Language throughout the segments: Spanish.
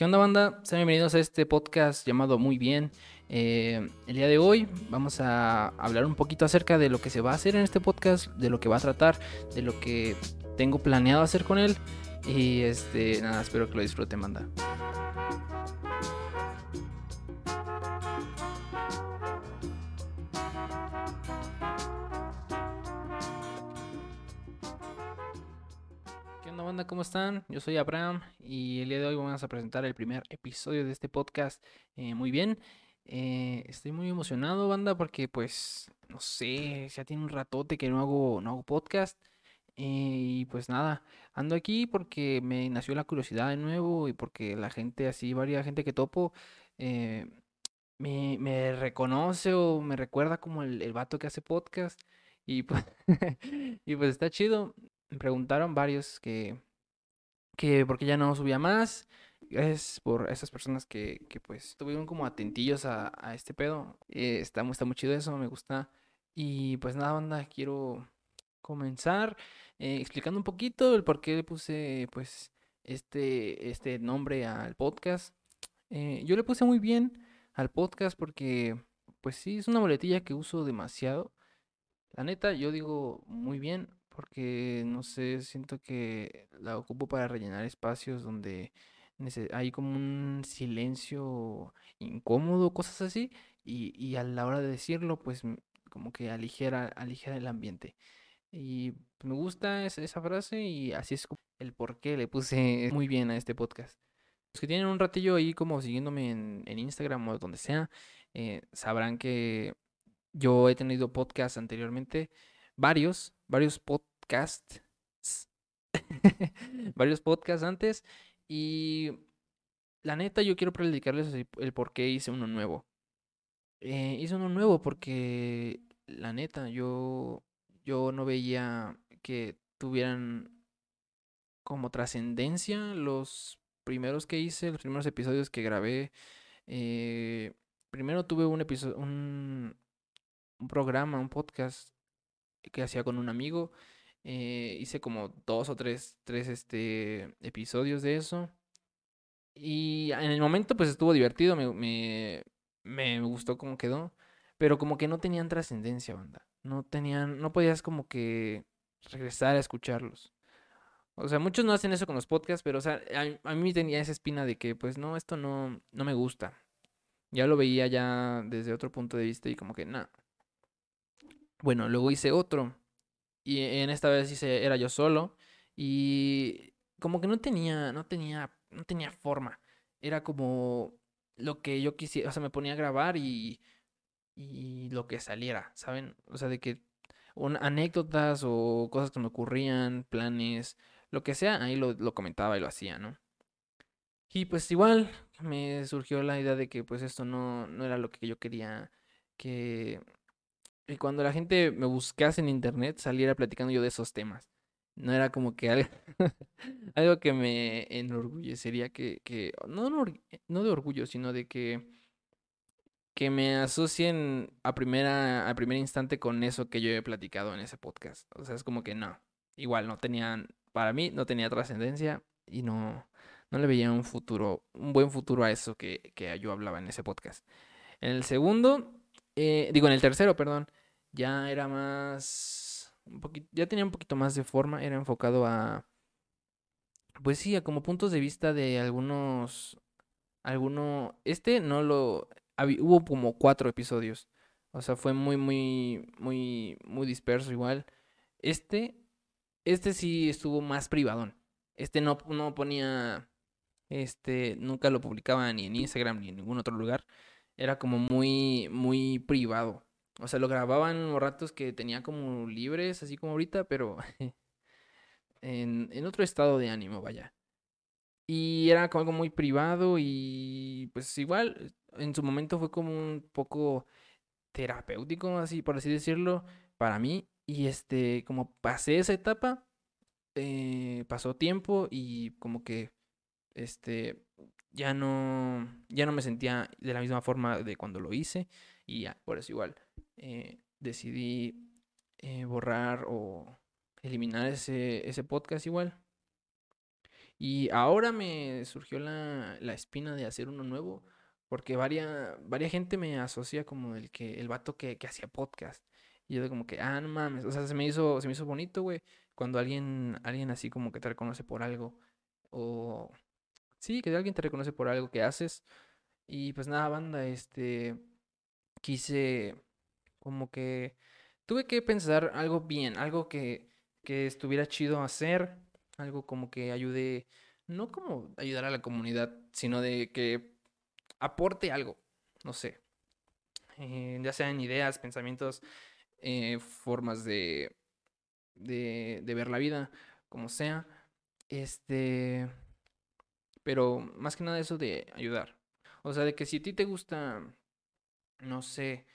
¿Qué onda banda? Sean bienvenidos a este podcast llamado Muy Bien. Eh, el día de hoy vamos a hablar un poquito acerca de lo que se va a hacer en este podcast, de lo que va a tratar, de lo que tengo planeado hacer con él. Y este, nada, espero que lo disfruten, banda. Banda? ¿Cómo están? Yo soy Abraham y el día de hoy vamos a presentar el primer episodio de este podcast. Eh, muy bien, eh, estoy muy emocionado, banda, porque pues, no sé, ya tiene un ratote que no hago, no hago podcast. Eh, y pues nada, ando aquí porque me nació la curiosidad de nuevo y porque la gente, así, varias gente que topo, eh, me, me reconoce o me recuerda como el, el vato que hace podcast. Y pues, y pues está chido. Me preguntaron varios que, que por qué ya no subía más. Es por esas personas que, que pues estuvieron como atentillos a, a este pedo. Eh, está, está muy chido eso, me gusta. Y pues nada, banda, quiero comenzar eh, explicando un poquito el por qué le puse pues este, este nombre al podcast. Eh, yo le puse muy bien al podcast porque pues sí, es una boletilla que uso demasiado. La neta, yo digo muy bien porque no sé, siento que la ocupo para rellenar espacios donde hay como un silencio incómodo, cosas así, y, y a la hora de decirlo, pues como que aligera, aligera el ambiente. Y me gusta esa, frase y así es el por qué le puse muy bien a este podcast. Los que tienen un ratillo ahí como siguiéndome en, Instagram o donde sea, eh, sabrán que yo he tenido podcasts anteriormente, varios, varios podcasts, varios podcasts antes, y la neta yo quiero predicarles el por qué hice uno nuevo. Eh, hice uno nuevo porque la neta yo, yo no veía que tuvieran como trascendencia los primeros que hice, los primeros episodios que grabé. eh, primero tuve un episodio, un programa, un podcast que hacía con un amigo. Eh, hice como dos o tres, tres este, episodios de eso. Y en el momento pues estuvo divertido, me, me, me gustó cómo quedó. Pero como que no tenían trascendencia, banda. No tenían, no podías como que regresar a escucharlos. O sea, muchos no hacen eso con los podcasts, pero o sea, a, a mí tenía esa espina de que pues no, esto no, no me gusta. Ya lo veía ya desde otro punto de vista y como que nada. Bueno, luego hice otro. Y en esta vez hice, era yo solo. Y como que no tenía, no tenía, no tenía forma. Era como lo que yo quisiera, o sea, me ponía a grabar y, y lo que saliera, ¿saben? O sea, de que anécdotas o cosas que me ocurrían, planes, lo que sea, ahí lo, lo comentaba y lo hacía, ¿no? Y pues igual me surgió la idea de que pues esto no, no era lo que yo quería que, y cuando la gente me buscase en internet, saliera platicando yo de esos temas. No era como que algo, algo que me enorgullecería que, que no, enor- no de orgullo, sino de que, que me asocien a primera, primer instante con eso que yo he platicado en ese podcast. O sea, es como que no. Igual no tenían, para mí no tenía trascendencia y no, no le veía un futuro, un buen futuro a eso que, que yo hablaba en ese podcast. En el segundo, eh, digo, en el tercero, perdón, ya era más, un poquito, ya tenía un poquito más de forma, era enfocado a, pues sí, a como puntos de vista de algunos, alguno, este no lo, hubo como cuatro episodios, o sea, fue muy, muy, muy, muy disperso igual. Este, este sí estuvo más privadón. Este no, no ponía, este, nunca lo publicaba ni en Instagram ni en ningún otro lugar. Era como muy, muy privado. O sea, lo grababan los ratos que tenía como libres, así como ahorita, pero en, en otro estado de ánimo, vaya. Y era como algo muy privado y pues igual en su momento fue como un poco terapéutico, así por así decirlo, para mí. Y este, como pasé esa etapa, eh, pasó tiempo y como que este ya no ya no me sentía de la misma forma de cuando lo hice y ya, por eso igual eh, decidí eh, borrar o eliminar ese, ese podcast igual Y ahora me surgió la, la espina de hacer uno nuevo, porque varia, varia gente me asocia como el que el vato que, que hacía podcast. Y yo de como que, ah, no mames, o sea, se me hizo, se me hizo bonito, güey, cuando alguien, alguien así como que te reconoce por algo. O sí, que alguien te reconoce por algo que haces. Y pues nada, banda, este quise como que tuve que pensar algo bien, algo que, que estuviera chido hacer, algo como que ayude, no como ayudar a la comunidad, sino de que aporte algo, no sé, eh, ya sean ideas, pensamientos, eh, formas de, de, de ver la vida, como sea, este, pero más que nada eso de ayudar, o sea, de que si a ti te gusta, no sé,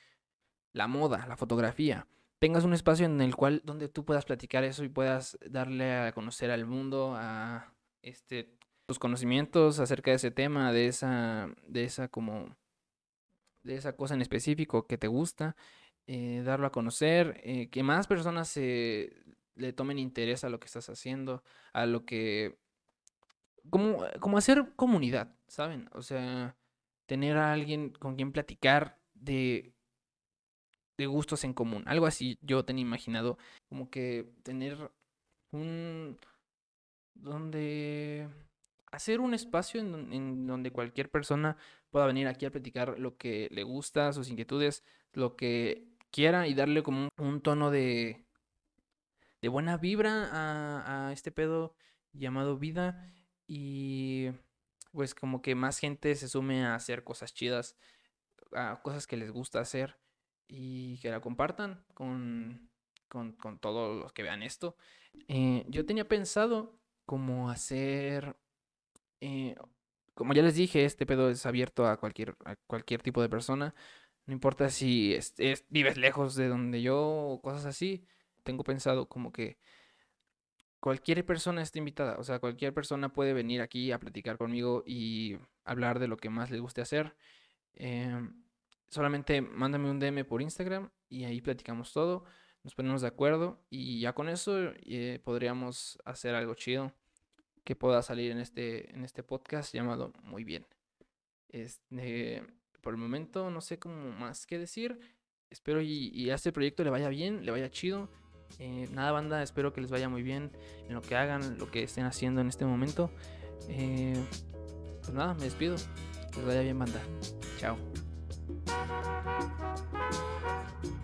la moda, la fotografía, tengas un espacio en el cual donde tú puedas platicar eso y puedas darle a conocer al mundo a este tus conocimientos acerca de ese tema, de esa de esa como de esa cosa en específico que te gusta, eh, darlo a conocer, eh, que más personas se le tomen interés a lo que estás haciendo, a lo que como como hacer comunidad, ¿saben? O sea, tener a alguien con quien platicar de de gustos en común. Algo así yo tenía imaginado. Como que tener un... donde... hacer un espacio en, donde cualquier persona pueda venir aquí a platicar lo que le gusta, sus inquietudes, lo que quiera y darle como un, tono de... de buena vibra a, a este pedo llamado vida y pues como que más gente se sume a hacer cosas chidas, a cosas que les gusta hacer y que la compartan con, con, con todos los que vean esto. Eh, yo tenía pensado como hacer, eh, como ya les dije, este pedo es abierto a cualquier, cualquier tipo de persona. No importa si es, vives lejos de donde yo o cosas así. Tengo pensado como que cualquier persona está invitada. O sea, cualquier persona puede venir aquí a platicar conmigo y hablar de lo que más les guste hacer. Eh, solamente mándame un DM por Instagram y ahí platicamos todo, nos ponemos de acuerdo y ya con eso eh, podríamos hacer algo chido que pueda salir en este, en este podcast llamado Muy Bien. Este, por el momento no sé cómo más que decir. Espero y, a este proyecto le vaya bien, le vaya chido. Eh, nada, banda, espero que les vaya muy bien en lo que hagan, lo que estén haciendo en este momento. Eh, pues nada, me despido. Que les vaya bien, banda. Chao. Thank you.